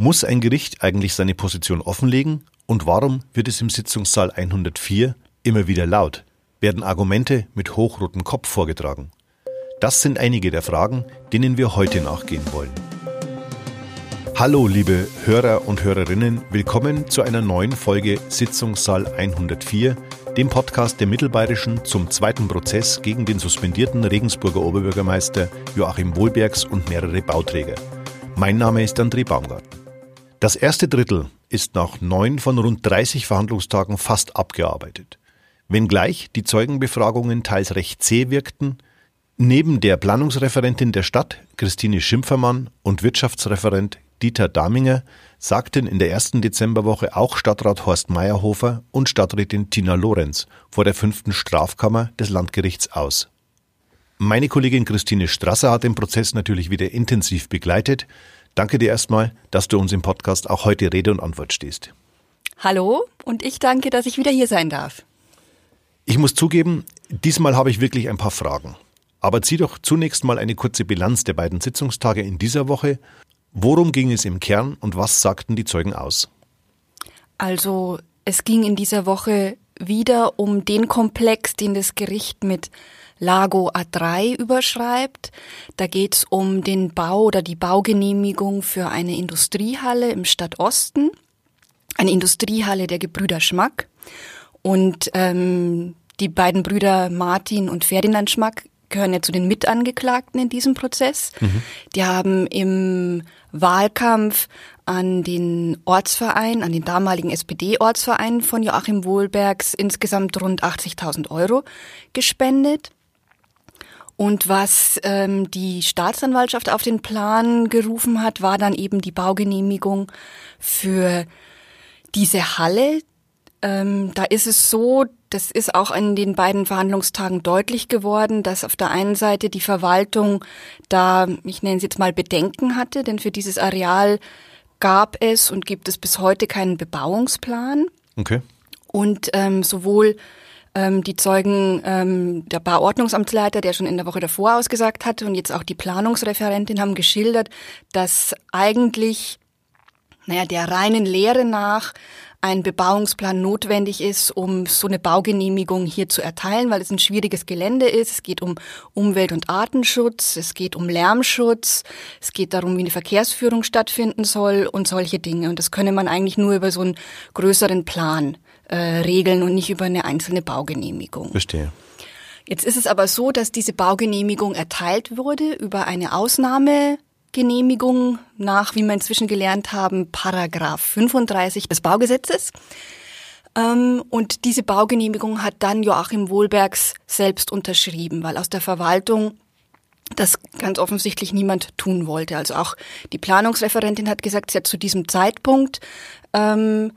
Muss ein Gericht eigentlich seine Position offenlegen? Und warum wird es im Sitzungssaal 104 immer wieder laut? Werden Argumente mit hochrotem Kopf vorgetragen? Das sind einige der Fragen, denen wir heute nachgehen wollen. Hallo, liebe Hörer und Hörerinnen, willkommen zu einer neuen Folge Sitzungssaal 104, dem Podcast der Mittelbayerischen zum zweiten Prozess gegen den suspendierten Regensburger Oberbürgermeister Joachim Wohlbergs und mehrere Bauträger. Mein Name ist André Baumgarten. Das erste Drittel ist nach neun von rund 30 Verhandlungstagen fast abgearbeitet. Wenngleich die Zeugenbefragungen teils recht zäh wirkten, neben der Planungsreferentin der Stadt, Christine Schimpfermann, und Wirtschaftsreferent Dieter Daminger sagten in der ersten Dezemberwoche auch Stadtrat Horst Meyerhofer und Stadträtin Tina Lorenz vor der fünften Strafkammer des Landgerichts aus. Meine Kollegin Christine Strasser hat den Prozess natürlich wieder intensiv begleitet. Danke dir erstmal, dass du uns im Podcast auch heute Rede und Antwort stehst. Hallo und ich danke, dass ich wieder hier sein darf. Ich muss zugeben, diesmal habe ich wirklich ein paar Fragen. Aber zieh doch zunächst mal eine kurze Bilanz der beiden Sitzungstage in dieser Woche. Worum ging es im Kern und was sagten die Zeugen aus? Also, es ging in dieser Woche wieder um den Komplex, den das Gericht mit Lago A3 überschreibt. Da geht es um den Bau oder die Baugenehmigung für eine Industriehalle im Stadtosten. Eine Industriehalle der Gebrüder Schmack. Und ähm, die beiden Brüder Martin und Ferdinand Schmack gehören ja zu den Mitangeklagten in diesem Prozess. Mhm. Die haben im Wahlkampf an den Ortsverein, an den damaligen SPD-Ortsverein von Joachim Wohlbergs insgesamt rund 80.000 Euro gespendet. Und was ähm, die Staatsanwaltschaft auf den Plan gerufen hat, war dann eben die Baugenehmigung für diese Halle. Ähm, da ist es so, das ist auch in den beiden Verhandlungstagen deutlich geworden, dass auf der einen Seite die Verwaltung da, ich nenne es jetzt mal Bedenken hatte, denn für dieses Areal gab es und gibt es bis heute keinen Bebauungsplan. Okay. Und ähm, sowohl ähm, die Zeugen, ähm, der Bauordnungsamtsleiter, der schon in der Woche davor ausgesagt hatte und jetzt auch die Planungsreferentin haben geschildert, dass eigentlich, naja, der reinen Lehre nach ein Bebauungsplan notwendig ist, um so eine Baugenehmigung hier zu erteilen, weil es ein schwieriges Gelände ist. Es geht um Umwelt- und Artenschutz, es geht um Lärmschutz, es geht darum, wie eine Verkehrsführung stattfinden soll und solche Dinge. Und das könne man eigentlich nur über so einen größeren Plan äh, regeln und nicht über eine einzelne Baugenehmigung. Verstehe. Jetzt ist es aber so, dass diese Baugenehmigung erteilt wurde über eine Ausnahmegenehmigung nach, wie wir inzwischen gelernt haben, Paragraph 35 des Baugesetzes. Ähm, und diese Baugenehmigung hat dann Joachim Wohlbergs selbst unterschrieben, weil aus der Verwaltung das ganz offensichtlich niemand tun wollte. Also auch die Planungsreferentin hat gesagt, sie hat zu diesem Zeitpunkt ähm,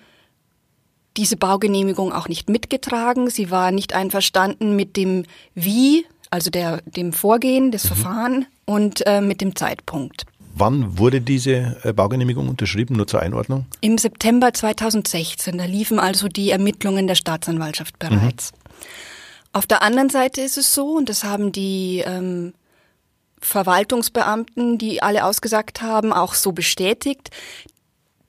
diese Baugenehmigung auch nicht mitgetragen. Sie war nicht einverstanden mit dem Wie, also der, dem Vorgehen des mhm. Verfahren und äh, mit dem Zeitpunkt. Wann wurde diese äh, Baugenehmigung unterschrieben, nur zur Einordnung? Im September 2016. Da liefen also die Ermittlungen der Staatsanwaltschaft bereits. Mhm. Auf der anderen Seite ist es so, und das haben die ähm, Verwaltungsbeamten, die alle ausgesagt haben, auch so bestätigt,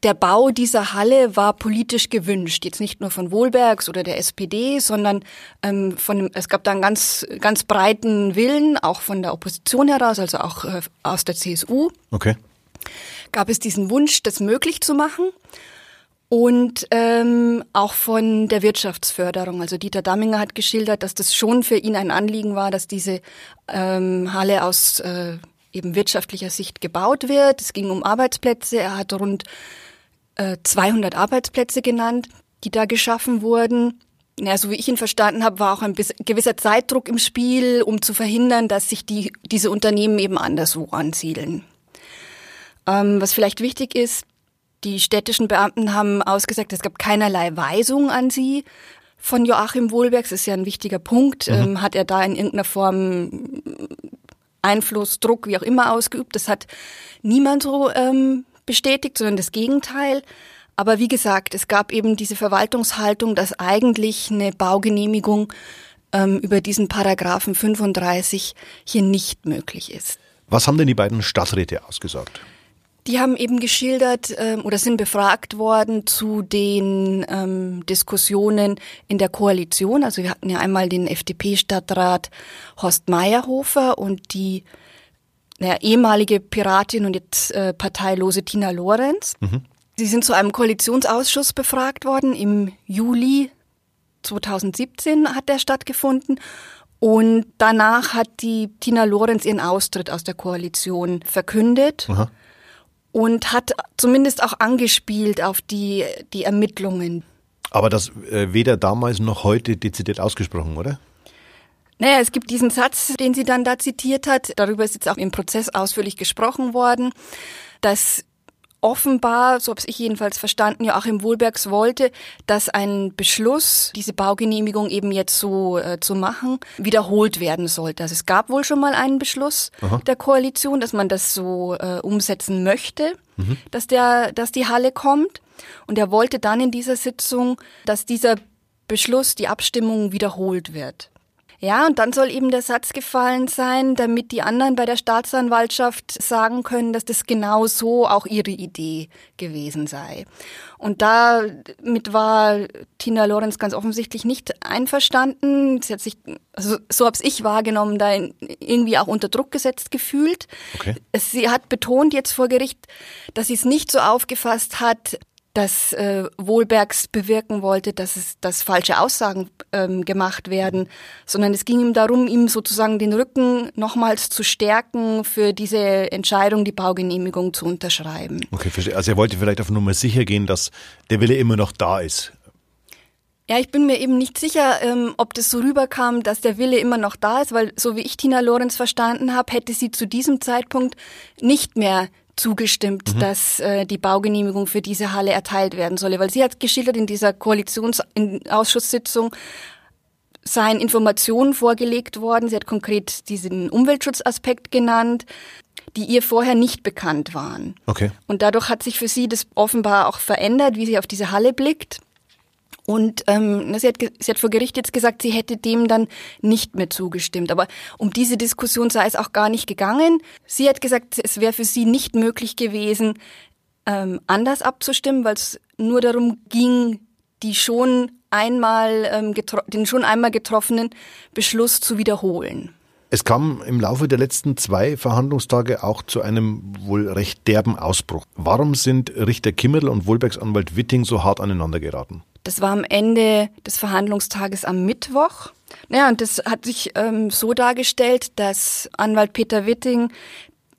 der Bau dieser Halle war politisch gewünscht, jetzt nicht nur von Wohlbergs oder der SPD, sondern ähm, von es gab da einen ganz ganz breiten Willen, auch von der Opposition heraus, also auch äh, aus der CSU. Okay. Gab es diesen Wunsch, das möglich zu machen und ähm, auch von der Wirtschaftsförderung. Also Dieter Damminger hat geschildert, dass das schon für ihn ein Anliegen war, dass diese ähm, Halle aus äh, eben wirtschaftlicher Sicht gebaut wird. Es ging um Arbeitsplätze. Er hat rund 200 äh, Arbeitsplätze genannt, die da geschaffen wurden. Ja, so wie ich ihn verstanden habe, war auch ein gewisser Zeitdruck im Spiel, um zu verhindern, dass sich die, diese Unternehmen eben anderswo ansiedeln. Ähm, was vielleicht wichtig ist, die städtischen Beamten haben ausgesagt, es gab keinerlei Weisung an sie von Joachim Wohlbergs. Das ist ja ein wichtiger Punkt. Mhm. Ähm, hat er da in irgendeiner Form Einfluss, Druck, wie auch immer ausgeübt? Das hat niemand so ähm, bestätigt, sondern das Gegenteil. Aber wie gesagt, es gab eben diese Verwaltungshaltung, dass eigentlich eine Baugenehmigung ähm, über diesen Paragraphen 35 hier nicht möglich ist. Was haben denn die beiden Stadträte ausgesagt? Die haben eben geschildert ähm, oder sind befragt worden zu den ähm, Diskussionen in der Koalition. Also wir hatten ja einmal den FDP-Stadtrat Horst Meyerhofer und die naja, ehemalige Piratin und jetzt äh, parteilose Tina Lorenz. Mhm. Sie sind zu einem Koalitionsausschuss befragt worden. Im Juli 2017 hat der stattgefunden. Und danach hat die Tina Lorenz ihren Austritt aus der Koalition verkündet. Aha und hat zumindest auch angespielt auf die, die Ermittlungen. Aber das äh, weder damals noch heute dezidiert ausgesprochen, oder? Naja, es gibt diesen Satz, den sie dann da zitiert hat. Darüber ist jetzt auch im Prozess ausführlich gesprochen worden, dass offenbar, so habe ich jedenfalls verstanden, Joachim Wohlbergs wollte, dass ein Beschluss, diese Baugenehmigung eben jetzt so äh, zu machen, wiederholt werden sollte. Also es gab wohl schon mal einen Beschluss Aha. der Koalition, dass man das so äh, umsetzen möchte, mhm. dass der, dass die Halle kommt. Und er wollte dann in dieser Sitzung, dass dieser Beschluss, die Abstimmung wiederholt wird. Ja, und dann soll eben der Satz gefallen sein, damit die anderen bei der Staatsanwaltschaft sagen können, dass das genau so auch ihre Idee gewesen sei. Und damit war Tina Lorenz ganz offensichtlich nicht einverstanden. Sie hat sich, also so hab's ich wahrgenommen, da irgendwie auch unter Druck gesetzt gefühlt. Okay. Sie hat betont jetzt vor Gericht, dass sie es nicht so aufgefasst hat, dass äh, Wohlbergs bewirken wollte, dass es dass falsche Aussagen ähm, gemacht werden, sondern es ging ihm darum, ihm sozusagen den Rücken nochmals zu stärken für diese Entscheidung, die Baugenehmigung zu unterschreiben. Okay, verstehe. Also er wollte vielleicht auf Nummer sicher gehen, dass der Wille immer noch da ist. Ja, ich bin mir eben nicht sicher, ähm, ob das so rüberkam, dass der Wille immer noch da ist, weil so wie ich Tina Lorenz verstanden habe, hätte sie zu diesem Zeitpunkt nicht mehr zugestimmt, mhm. dass äh, die Baugenehmigung für diese Halle erteilt werden solle, weil sie hat geschildert in dieser Koalitionsausschusssitzung seien Informationen vorgelegt worden. Sie hat konkret diesen Umweltschutzaspekt genannt, die ihr vorher nicht bekannt waren. Okay. Und dadurch hat sich für sie das offenbar auch verändert, wie sie auf diese Halle blickt. Und ähm, sie, hat, sie hat vor Gericht jetzt gesagt, sie hätte dem dann nicht mehr zugestimmt. Aber um diese Diskussion sei es auch gar nicht gegangen. Sie hat gesagt, es wäre für sie nicht möglich gewesen, ähm, anders abzustimmen, weil es nur darum ging, die schon einmal ähm, den schon einmal getroffenen Beschluss zu wiederholen. Es kam im Laufe der letzten zwei Verhandlungstage auch zu einem wohl recht derben Ausbruch. Warum sind Richter Kimmerl und Wohlbergs Anwalt Witting so hart aneinander geraten? Das war am Ende des Verhandlungstages am Mittwoch. Naja, und das hat sich ähm, so dargestellt, dass Anwalt Peter Witting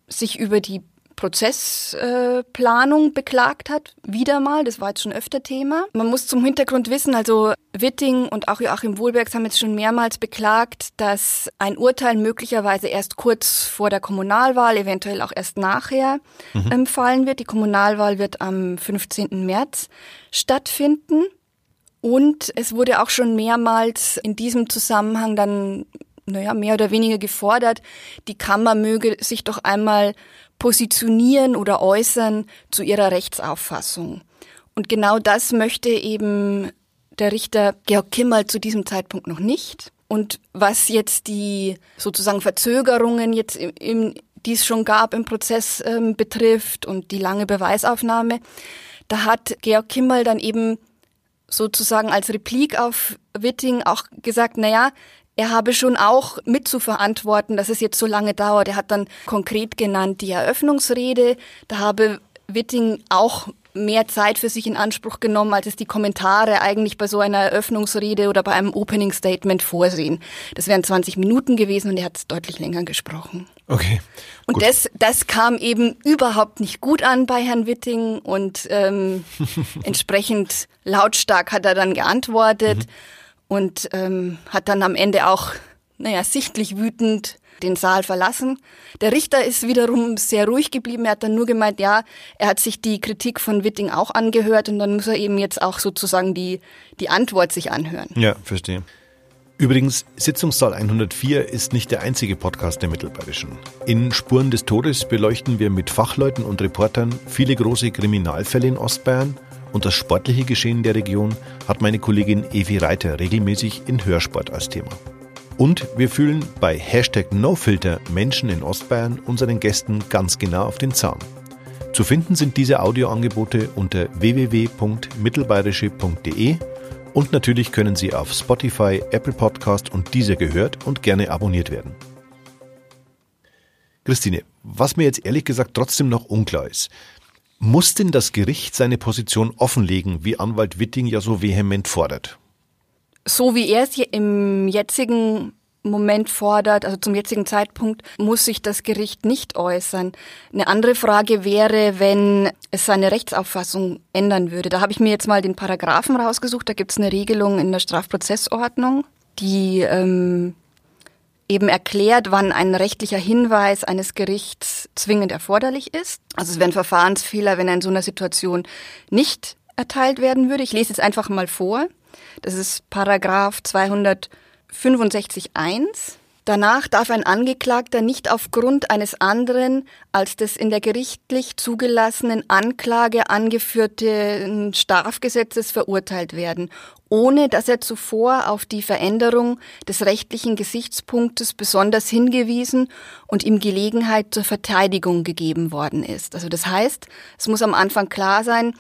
sich über die Prozessplanung äh, beklagt hat. Wieder mal, das war jetzt schon öfter Thema. Man muss zum Hintergrund wissen, also Witting und auch Joachim Wohlbergs haben jetzt schon mehrmals beklagt, dass ein Urteil möglicherweise erst kurz vor der Kommunalwahl, eventuell auch erst nachher mhm. ähm, fallen wird. Die Kommunalwahl wird am 15. März stattfinden. Und es wurde auch schon mehrmals in diesem Zusammenhang dann, naja, mehr oder weniger gefordert, die Kammer möge sich doch einmal positionieren oder äußern zu ihrer Rechtsauffassung. Und genau das möchte eben der Richter Georg Kimmel zu diesem Zeitpunkt noch nicht. Und was jetzt die sozusagen Verzögerungen jetzt im, die es schon gab im Prozess ähm, betrifft und die lange Beweisaufnahme, da hat Georg Kimmel dann eben sozusagen als Replik auf Witting auch gesagt, na ja, er habe schon auch mit zu verantworten, dass es jetzt so lange dauert. Er hat dann konkret genannt die Eröffnungsrede. Da habe Witting auch mehr Zeit für sich in Anspruch genommen, als es die Kommentare eigentlich bei so einer Eröffnungsrede oder bei einem Opening Statement vorsehen. Das wären 20 Minuten gewesen und er hat deutlich länger gesprochen. Okay. Und das, das kam eben überhaupt nicht gut an bei Herrn Witting und ähm, entsprechend lautstark hat er dann geantwortet mhm. und ähm, hat dann am Ende auch, naja, sichtlich wütend den Saal verlassen. Der Richter ist wiederum sehr ruhig geblieben. Er hat dann nur gemeint, ja, er hat sich die Kritik von Witting auch angehört und dann muss er eben jetzt auch sozusagen die, die Antwort sich anhören. Ja, verstehe. Übrigens, Sitzungssaal 104 ist nicht der einzige Podcast der Mittelbayerischen. In Spuren des Todes beleuchten wir mit Fachleuten und Reportern viele große Kriminalfälle in Ostbayern und das sportliche Geschehen der Region hat meine Kollegin Evi Reiter regelmäßig in Hörsport als Thema. Und wir fühlen bei Hashtag NoFilter Menschen in Ostbayern unseren Gästen ganz genau auf den Zahn. Zu finden sind diese Audioangebote unter www.mittelbayerische.de und natürlich können sie auf Spotify, Apple Podcast und diese gehört und gerne abonniert werden. Christine, was mir jetzt ehrlich gesagt trotzdem noch unklar ist, muss denn das Gericht seine Position offenlegen, wie Anwalt Witting ja so vehement fordert? So wie er es im jetzigen Moment fordert, also zum jetzigen Zeitpunkt, muss sich das Gericht nicht äußern. Eine andere Frage wäre, wenn es seine Rechtsauffassung ändern würde. Da habe ich mir jetzt mal den Paragraphen rausgesucht. Da gibt es eine Regelung in der Strafprozessordnung, die ähm, eben erklärt, wann ein rechtlicher Hinweis eines Gerichts zwingend erforderlich ist. Also es wäre ein Verfahrensfehler, wenn er in so einer Situation nicht erteilt werden würde. Ich lese jetzt einfach mal vor. Das ist Paragraph 200 65.1. Danach darf ein Angeklagter nicht aufgrund eines anderen als des in der gerichtlich zugelassenen Anklage angeführten Strafgesetzes verurteilt werden, ohne dass er zuvor auf die Veränderung des rechtlichen Gesichtspunktes besonders hingewiesen und ihm Gelegenheit zur Verteidigung gegeben worden ist. Also das heißt, es muss am Anfang klar sein,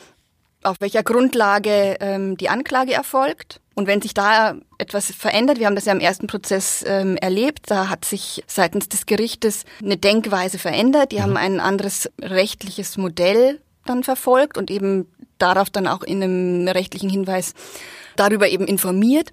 auf welcher Grundlage ähm, die Anklage erfolgt. Und wenn sich da etwas verändert, wir haben das ja im ersten Prozess ähm, erlebt, da hat sich seitens des Gerichtes eine Denkweise verändert. Die mhm. haben ein anderes rechtliches Modell dann verfolgt und eben darauf dann auch in einem rechtlichen Hinweis darüber eben informiert.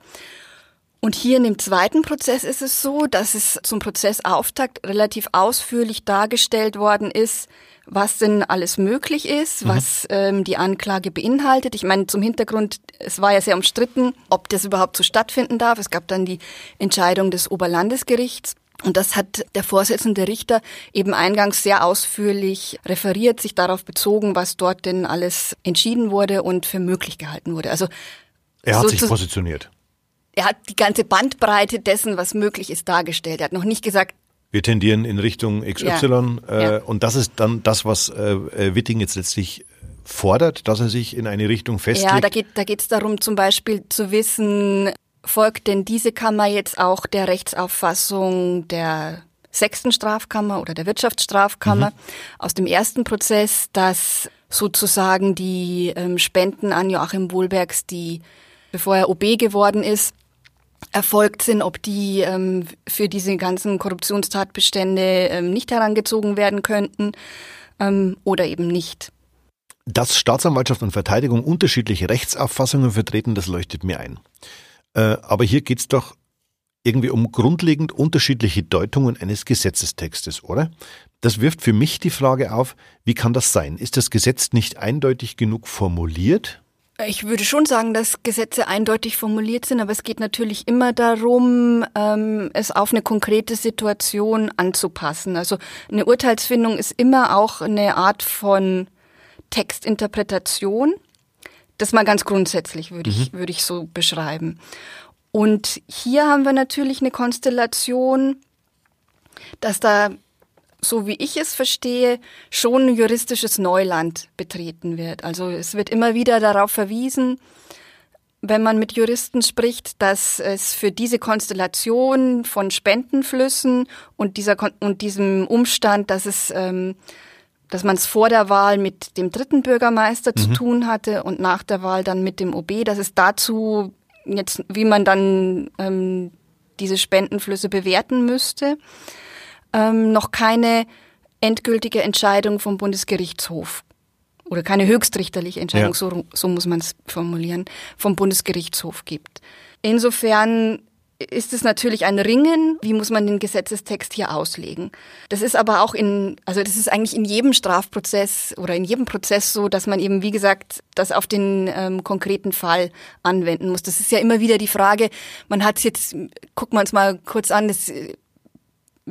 Und hier in dem zweiten Prozess ist es so, dass es zum Prozessauftakt relativ ausführlich dargestellt worden ist, was denn alles möglich ist, mhm. was ähm, die Anklage beinhaltet. Ich meine, zum Hintergrund, es war ja sehr umstritten, ob das überhaupt so stattfinden darf. Es gab dann die Entscheidung des Oberlandesgerichts. Und das hat der Vorsitzende Richter eben eingangs sehr ausführlich referiert, sich darauf bezogen, was dort denn alles entschieden wurde und für möglich gehalten wurde. Also er hat sich positioniert. Er hat die ganze Bandbreite dessen, was möglich ist, dargestellt. Er hat noch nicht gesagt, wir tendieren in Richtung XY ja. Äh, ja. und das ist dann das, was äh, äh, Witting jetzt letztlich fordert, dass er sich in eine Richtung festlegt. Ja, da geht da geht's darum, zum Beispiel zu wissen, folgt denn diese Kammer jetzt auch der Rechtsauffassung der sechsten Strafkammer oder der Wirtschaftsstrafkammer mhm. aus dem ersten Prozess, dass sozusagen die ähm, Spenden an Joachim Wohlbergs, die bevor er OB geworden ist, erfolgt sind, ob die ähm, für diese ganzen Korruptionstatbestände ähm, nicht herangezogen werden könnten ähm, oder eben nicht. Dass Staatsanwaltschaft und Verteidigung unterschiedliche Rechtsauffassungen vertreten, das leuchtet mir ein. Äh, aber hier geht es doch irgendwie um grundlegend unterschiedliche Deutungen eines Gesetzestextes, oder? Das wirft für mich die Frage auf, wie kann das sein? Ist das Gesetz nicht eindeutig genug formuliert? Ich würde schon sagen, dass Gesetze eindeutig formuliert sind, aber es geht natürlich immer darum, ähm, es auf eine konkrete Situation anzupassen. Also eine Urteilsfindung ist immer auch eine Art von Textinterpretation. Das mal ganz grundsätzlich würde ich, mhm. würde ich so beschreiben. Und hier haben wir natürlich eine Konstellation, dass da so wie ich es verstehe, schon juristisches Neuland betreten wird. Also es wird immer wieder darauf verwiesen, wenn man mit Juristen spricht, dass es für diese Konstellation von Spendenflüssen und dieser und diesem Umstand, dass es ähm, dass man es vor der Wahl mit dem dritten Bürgermeister mhm. zu tun hatte und nach der Wahl dann mit dem OB, dass es dazu jetzt, wie man dann ähm, diese Spendenflüsse bewerten müsste ähm, noch keine endgültige Entscheidung vom Bundesgerichtshof oder keine höchstrichterliche Entscheidung, ja. so, so muss man es formulieren, vom Bundesgerichtshof gibt. Insofern ist es natürlich ein Ringen, wie muss man den Gesetzestext hier auslegen. Das ist aber auch in, also das ist eigentlich in jedem Strafprozess oder in jedem Prozess so, dass man eben, wie gesagt, das auf den ähm, konkreten Fall anwenden muss. Das ist ja immer wieder die Frage, man hat jetzt, gucken wir uns mal kurz an, das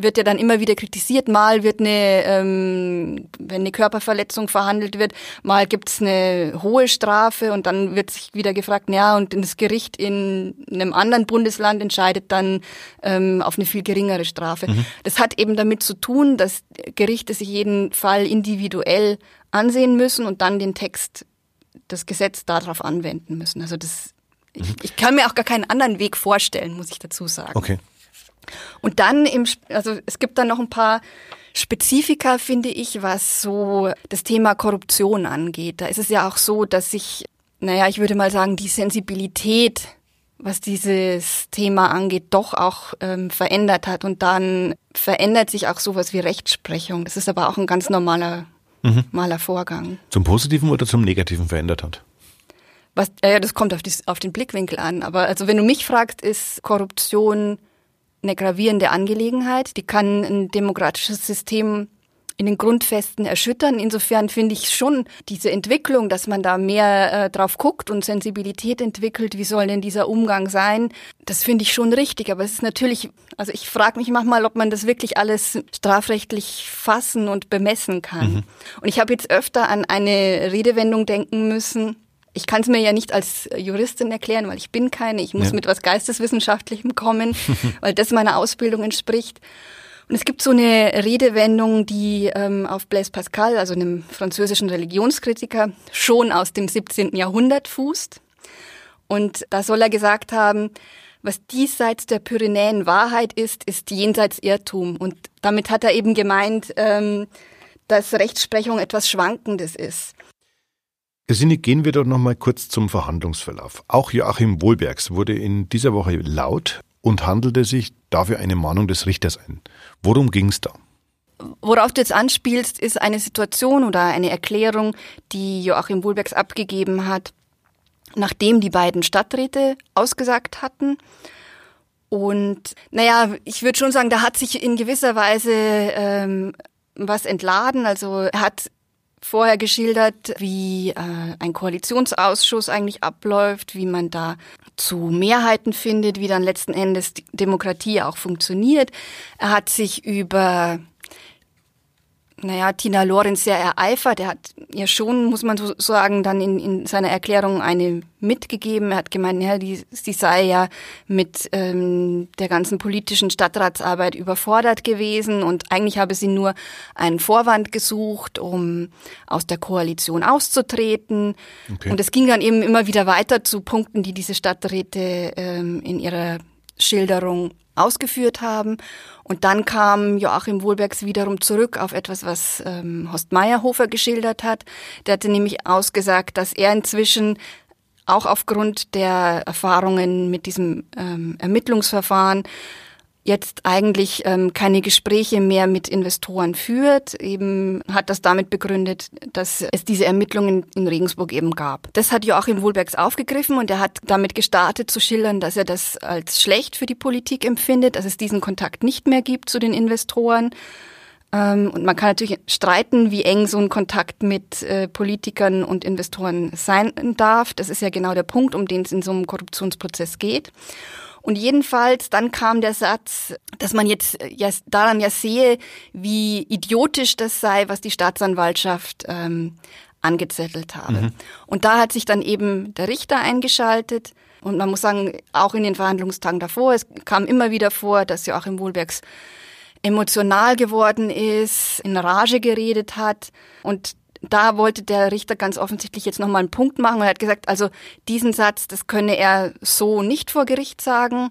wird ja dann immer wieder kritisiert. Mal wird eine, ähm, wenn eine Körperverletzung verhandelt wird, mal gibt's eine hohe Strafe und dann wird sich wieder gefragt, ja, und das Gericht in einem anderen Bundesland entscheidet dann ähm, auf eine viel geringere Strafe. Mhm. Das hat eben damit zu tun, dass Gerichte sich jeden Fall individuell ansehen müssen und dann den Text, das Gesetz darauf anwenden müssen. Also das, mhm. ich, ich kann mir auch gar keinen anderen Weg vorstellen, muss ich dazu sagen. Okay. Und dann im, also es gibt dann noch ein paar Spezifika finde ich, was so das Thema Korruption angeht. Da ist es ja auch so, dass sich, naja, ich würde mal sagen, die Sensibilität, was dieses Thema angeht, doch auch ähm, verändert hat. Und dann verändert sich auch sowas wie Rechtsprechung. Das ist aber auch ein ganz normaler, mhm. normaler Vorgang. Zum Positiven oder zum Negativen verändert hat? Was, äh, das kommt auf, die, auf den Blickwinkel an. Aber also wenn du mich fragst, ist Korruption eine gravierende Angelegenheit. Die kann ein demokratisches System in den Grundfesten erschüttern. Insofern finde ich schon diese Entwicklung, dass man da mehr äh, drauf guckt und Sensibilität entwickelt, wie soll denn dieser Umgang sein, das finde ich schon richtig. Aber es ist natürlich, also ich frage mich manchmal, ob man das wirklich alles strafrechtlich fassen und bemessen kann. Mhm. Und ich habe jetzt öfter an eine Redewendung denken müssen, ich kann es mir ja nicht als Juristin erklären, weil ich bin keine. Ich muss ja. mit was Geisteswissenschaftlichem kommen, weil das meiner Ausbildung entspricht. Und es gibt so eine Redewendung, die ähm, auf Blaise Pascal, also einem französischen Religionskritiker, schon aus dem 17. Jahrhundert fußt. Und da soll er gesagt haben, was diesseits der Pyrenäen Wahrheit ist, ist jenseits Irrtum. Und damit hat er eben gemeint, ähm, dass Rechtsprechung etwas Schwankendes ist. Gesine, gehen wir doch noch mal kurz zum Verhandlungsverlauf. Auch Joachim Wohlbergs wurde in dieser Woche laut und handelte sich dafür eine Mahnung des Richters ein. Worum ging es da? Worauf du jetzt anspielst, ist eine Situation oder eine Erklärung, die Joachim Wohlbergs abgegeben hat, nachdem die beiden Stadträte ausgesagt hatten. Und naja, ich würde schon sagen, da hat sich in gewisser Weise ähm, was entladen. Also er hat vorher geschildert, wie äh, ein Koalitionsausschuss eigentlich abläuft, wie man da zu Mehrheiten findet, wie dann letzten Endes Demokratie auch funktioniert. Er hat sich über naja, Tina Lorenz sehr ereifert. Er hat ja schon, muss man so sagen, dann in, in seiner Erklärung eine mitgegeben. Er hat gemeint, ja, die, sie sei ja mit ähm, der ganzen politischen Stadtratsarbeit überfordert gewesen und eigentlich habe sie nur einen Vorwand gesucht, um aus der Koalition auszutreten. Okay. Und es ging dann eben immer wieder weiter zu Punkten, die diese Stadträte ähm, in ihrer Schilderung ausgeführt haben. Und dann kam Joachim Wohlbergs wiederum zurück auf etwas, was ähm, Horst Meyerhofer geschildert hat. Der hatte nämlich ausgesagt, dass er inzwischen auch aufgrund der Erfahrungen mit diesem ähm, Ermittlungsverfahren jetzt eigentlich ähm, keine Gespräche mehr mit Investoren führt, eben hat das damit begründet, dass es diese Ermittlungen in Regensburg eben gab. Das hat Joachim Wohlbergs aufgegriffen und er hat damit gestartet zu schildern, dass er das als schlecht für die Politik empfindet, dass es diesen Kontakt nicht mehr gibt zu den Investoren. Ähm, und man kann natürlich streiten, wie eng so ein Kontakt mit äh, Politikern und Investoren sein darf. Das ist ja genau der Punkt, um den es in so einem Korruptionsprozess geht. Und jedenfalls dann kam der Satz, dass man jetzt äh, ja, daran ja sehe, wie idiotisch das sei, was die Staatsanwaltschaft ähm, angezettelt habe. Mhm. Und da hat sich dann eben der Richter eingeschaltet. Und man muss sagen, auch in den Verhandlungstagen davor, es kam immer wieder vor, dass Joachim Wohlbergs emotional geworden ist, in Rage geredet hat. Und da wollte der Richter ganz offensichtlich jetzt nochmal einen Punkt machen und er hat gesagt, also diesen Satz, das könne er so nicht vor Gericht sagen,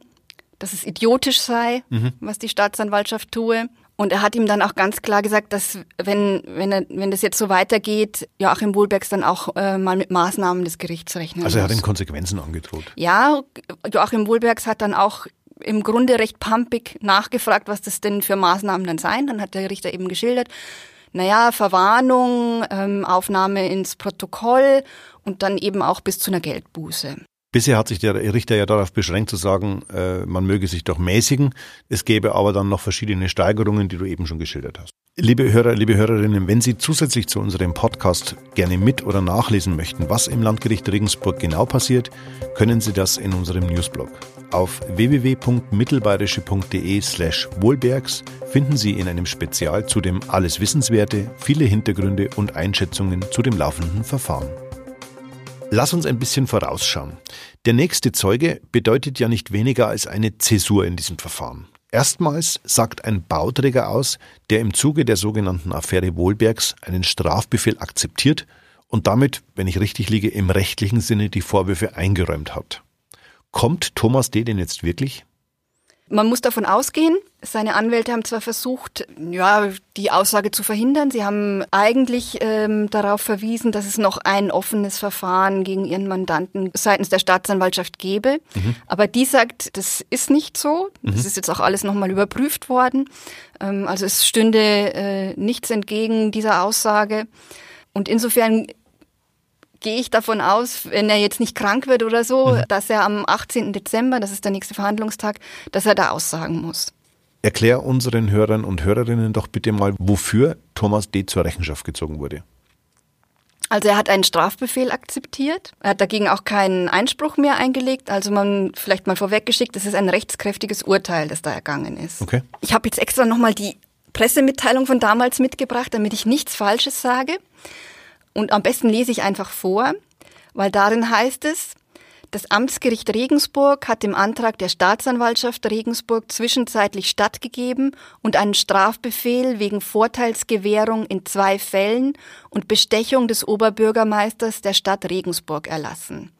dass es idiotisch sei, mhm. was die Staatsanwaltschaft tue. Und er hat ihm dann auch ganz klar gesagt, dass wenn, wenn, er, wenn das jetzt so weitergeht, Joachim Wohlbergs dann auch äh, mal mit Maßnahmen des Gerichts rechnen Also er hat ihm Konsequenzen angedroht. Ja, Joachim Wohlbergs hat dann auch im Grunde recht pumpig nachgefragt, was das denn für Maßnahmen dann seien. Dann hat der Richter eben geschildert, naja, Verwarnung, ähm, Aufnahme ins Protokoll und dann eben auch bis zu einer Geldbuße. Bisher hat sich der Richter ja darauf beschränkt zu sagen, äh, man möge sich doch mäßigen. Es gäbe aber dann noch verschiedene Steigerungen, die du eben schon geschildert hast. Liebe Hörer, liebe Hörerinnen, wenn Sie zusätzlich zu unserem Podcast gerne mit oder nachlesen möchten, was im Landgericht Regensburg genau passiert, können Sie das in unserem Newsblog. Auf www.mittelbayerische.de slash Wohlbergs finden Sie in einem Spezial zu dem Alles Wissenswerte viele Hintergründe und Einschätzungen zu dem laufenden Verfahren. Lass uns ein bisschen vorausschauen. Der nächste Zeuge bedeutet ja nicht weniger als eine Zäsur in diesem Verfahren. Erstmals sagt ein Bauträger aus, der im Zuge der sogenannten Affäre Wohlbergs einen Strafbefehl akzeptiert und damit, wenn ich richtig liege, im rechtlichen Sinne die Vorwürfe eingeräumt hat. Kommt Thomas D. denn jetzt wirklich? Man muss davon ausgehen, Seine Anwälte haben zwar versucht, ja, die Aussage zu verhindern. Sie haben eigentlich ähm, darauf verwiesen, dass es noch ein offenes Verfahren gegen ihren Mandanten seitens der Staatsanwaltschaft gäbe. Mhm. Aber die sagt, das ist nicht so. Mhm. Das ist jetzt auch alles nochmal überprüft worden. Ähm, also es stünde äh, nichts entgegen dieser Aussage. Und insofern gehe ich davon aus, wenn er jetzt nicht krank wird oder so, mhm. dass er am 18. Dezember, das ist der nächste Verhandlungstag, dass er da aussagen muss. Erklär unseren Hörern und Hörerinnen doch bitte mal, wofür Thomas D. zur Rechenschaft gezogen wurde. Also er hat einen Strafbefehl akzeptiert. Er hat dagegen auch keinen Einspruch mehr eingelegt. Also man vielleicht mal vorweggeschickt, das ist ein rechtskräftiges Urteil, das da ergangen ist. Okay. Ich habe jetzt extra nochmal die Pressemitteilung von damals mitgebracht, damit ich nichts Falsches sage. Und am besten lese ich einfach vor, weil darin heißt es, das Amtsgericht Regensburg hat dem Antrag der Staatsanwaltschaft Regensburg zwischenzeitlich stattgegeben und einen Strafbefehl wegen Vorteilsgewährung in zwei Fällen und Bestechung des Oberbürgermeisters der Stadt Regensburg erlassen.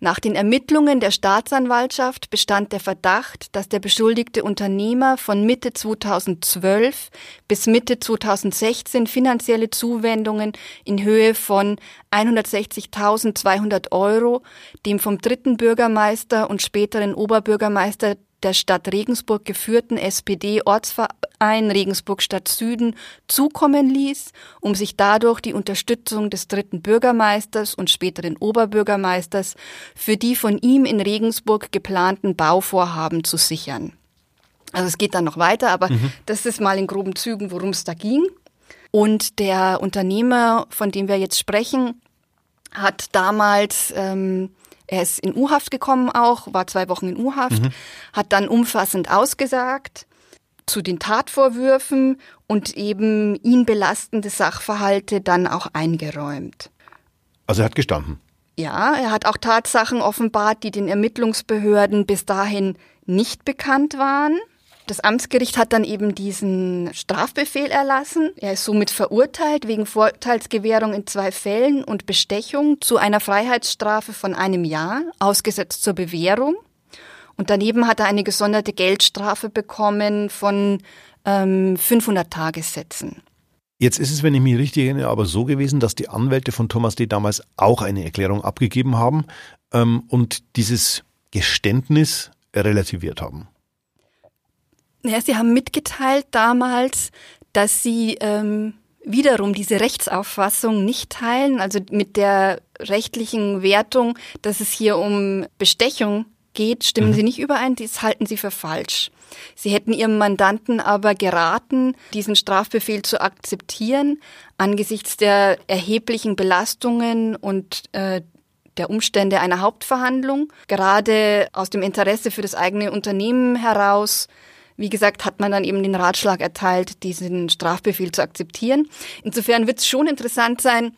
Nach den Ermittlungen der Staatsanwaltschaft bestand der Verdacht, dass der beschuldigte Unternehmer von Mitte 2012 bis Mitte 2016 finanzielle Zuwendungen in Höhe von 160.200 Euro dem vom dritten Bürgermeister und späteren Oberbürgermeister der Stadt Regensburg geführten SPD-Ortsverein Regensburg Stadt Süden zukommen ließ, um sich dadurch die Unterstützung des dritten Bürgermeisters und späteren Oberbürgermeisters für die von ihm in Regensburg geplanten Bauvorhaben zu sichern. Also es geht dann noch weiter, aber mhm. das ist mal in groben Zügen, worum es da ging. Und der Unternehmer, von dem wir jetzt sprechen, hat damals ähm, er ist in U-Haft gekommen auch, war zwei Wochen in U-Haft, mhm. hat dann umfassend ausgesagt zu den Tatvorwürfen und eben ihn belastende Sachverhalte dann auch eingeräumt. Also er hat gestanden. Ja, er hat auch Tatsachen offenbart, die den Ermittlungsbehörden bis dahin nicht bekannt waren. Das Amtsgericht hat dann eben diesen Strafbefehl erlassen. Er ist somit verurteilt wegen Vorteilsgewährung in zwei Fällen und Bestechung zu einer Freiheitsstrafe von einem Jahr, ausgesetzt zur Bewährung. Und daneben hat er eine gesonderte Geldstrafe bekommen von ähm, 500 Tagessätzen. Jetzt ist es, wenn ich mich richtig erinnere, aber so gewesen, dass die Anwälte von Thomas D. damals auch eine Erklärung abgegeben haben ähm, und dieses Geständnis relativiert haben. Ja, Sie haben mitgeteilt damals, dass Sie ähm, wiederum diese Rechtsauffassung nicht teilen, also mit der rechtlichen Wertung, dass es hier um Bestechung geht, stimmen mhm. Sie nicht überein, das halten Sie für falsch. Sie hätten Ihrem Mandanten aber geraten, diesen Strafbefehl zu akzeptieren, angesichts der erheblichen Belastungen und äh, der Umstände einer Hauptverhandlung, gerade aus dem Interesse für das eigene Unternehmen heraus wie gesagt, hat man dann eben den Ratschlag erteilt, diesen Strafbefehl zu akzeptieren. Insofern wird es schon interessant sein,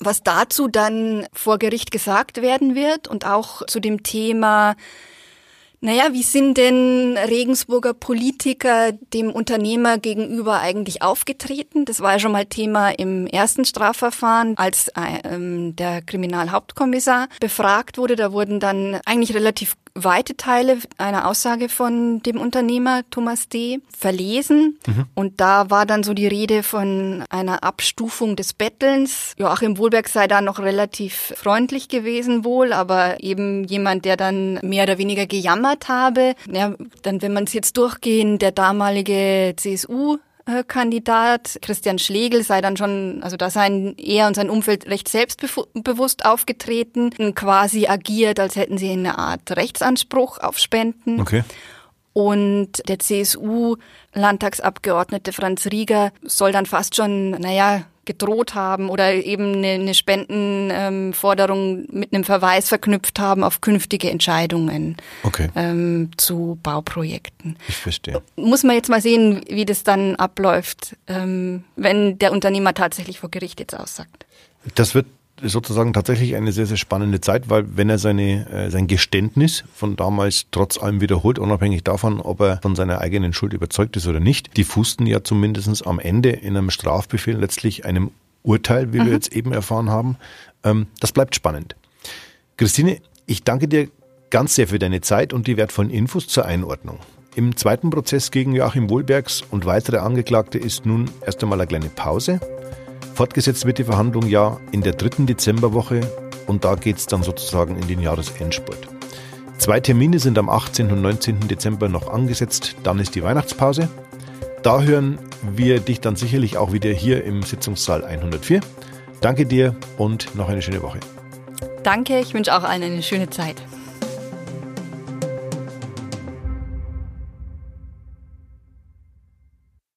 was dazu dann vor Gericht gesagt werden wird und auch zu dem Thema, naja, wie sind denn Regensburger Politiker dem Unternehmer gegenüber eigentlich aufgetreten? Das war ja schon mal Thema im ersten Strafverfahren, als äh, ähm, der Kriminalhauptkommissar befragt wurde. Da wurden dann eigentlich relativ weite Teile einer Aussage von dem Unternehmer Thomas D. verlesen. Mhm. Und da war dann so die Rede von einer Abstufung des Bettelns. Joachim Wohlberg sei da noch relativ freundlich gewesen wohl, aber eben jemand, der dann mehr oder weniger gejammert habe. Ja, dann, wenn man es jetzt durchgehen, der damalige CSU Kandidat Christian Schlegel sei dann schon, also da seien er und sein Umfeld recht selbstbewusst aufgetreten, quasi agiert, als hätten sie eine Art Rechtsanspruch auf Spenden. Okay. Und der CSU-Landtagsabgeordnete Franz Rieger soll dann fast schon, naja, gedroht haben oder eben eine, eine Spendenforderung ähm, mit einem Verweis verknüpft haben auf künftige Entscheidungen okay. ähm, zu Bauprojekten. Ich verstehe. Muss man jetzt mal sehen, wie das dann abläuft, ähm, wenn der Unternehmer tatsächlich vor Gericht jetzt aussagt. Das wird sozusagen tatsächlich eine sehr, sehr spannende Zeit, weil wenn er seine, äh, sein Geständnis von damals trotz allem wiederholt, unabhängig davon, ob er von seiner eigenen Schuld überzeugt ist oder nicht, die fußten ja zumindest am Ende in einem Strafbefehl letztlich einem Urteil, wie mhm. wir jetzt eben erfahren haben. Ähm, das bleibt spannend. Christine, ich danke dir ganz sehr für deine Zeit und die wertvollen Infos zur Einordnung. Im zweiten Prozess gegen Joachim Wohlbergs und weitere Angeklagte ist nun erst einmal eine kleine Pause. Fortgesetzt wird die Verhandlung ja in der dritten Dezemberwoche und da geht es dann sozusagen in den Jahresendspurt. Zwei Termine sind am 18. und 19. Dezember noch angesetzt, dann ist die Weihnachtspause. Da hören wir dich dann sicherlich auch wieder hier im Sitzungssaal 104. Danke dir und noch eine schöne Woche. Danke, ich wünsche auch allen eine schöne Zeit.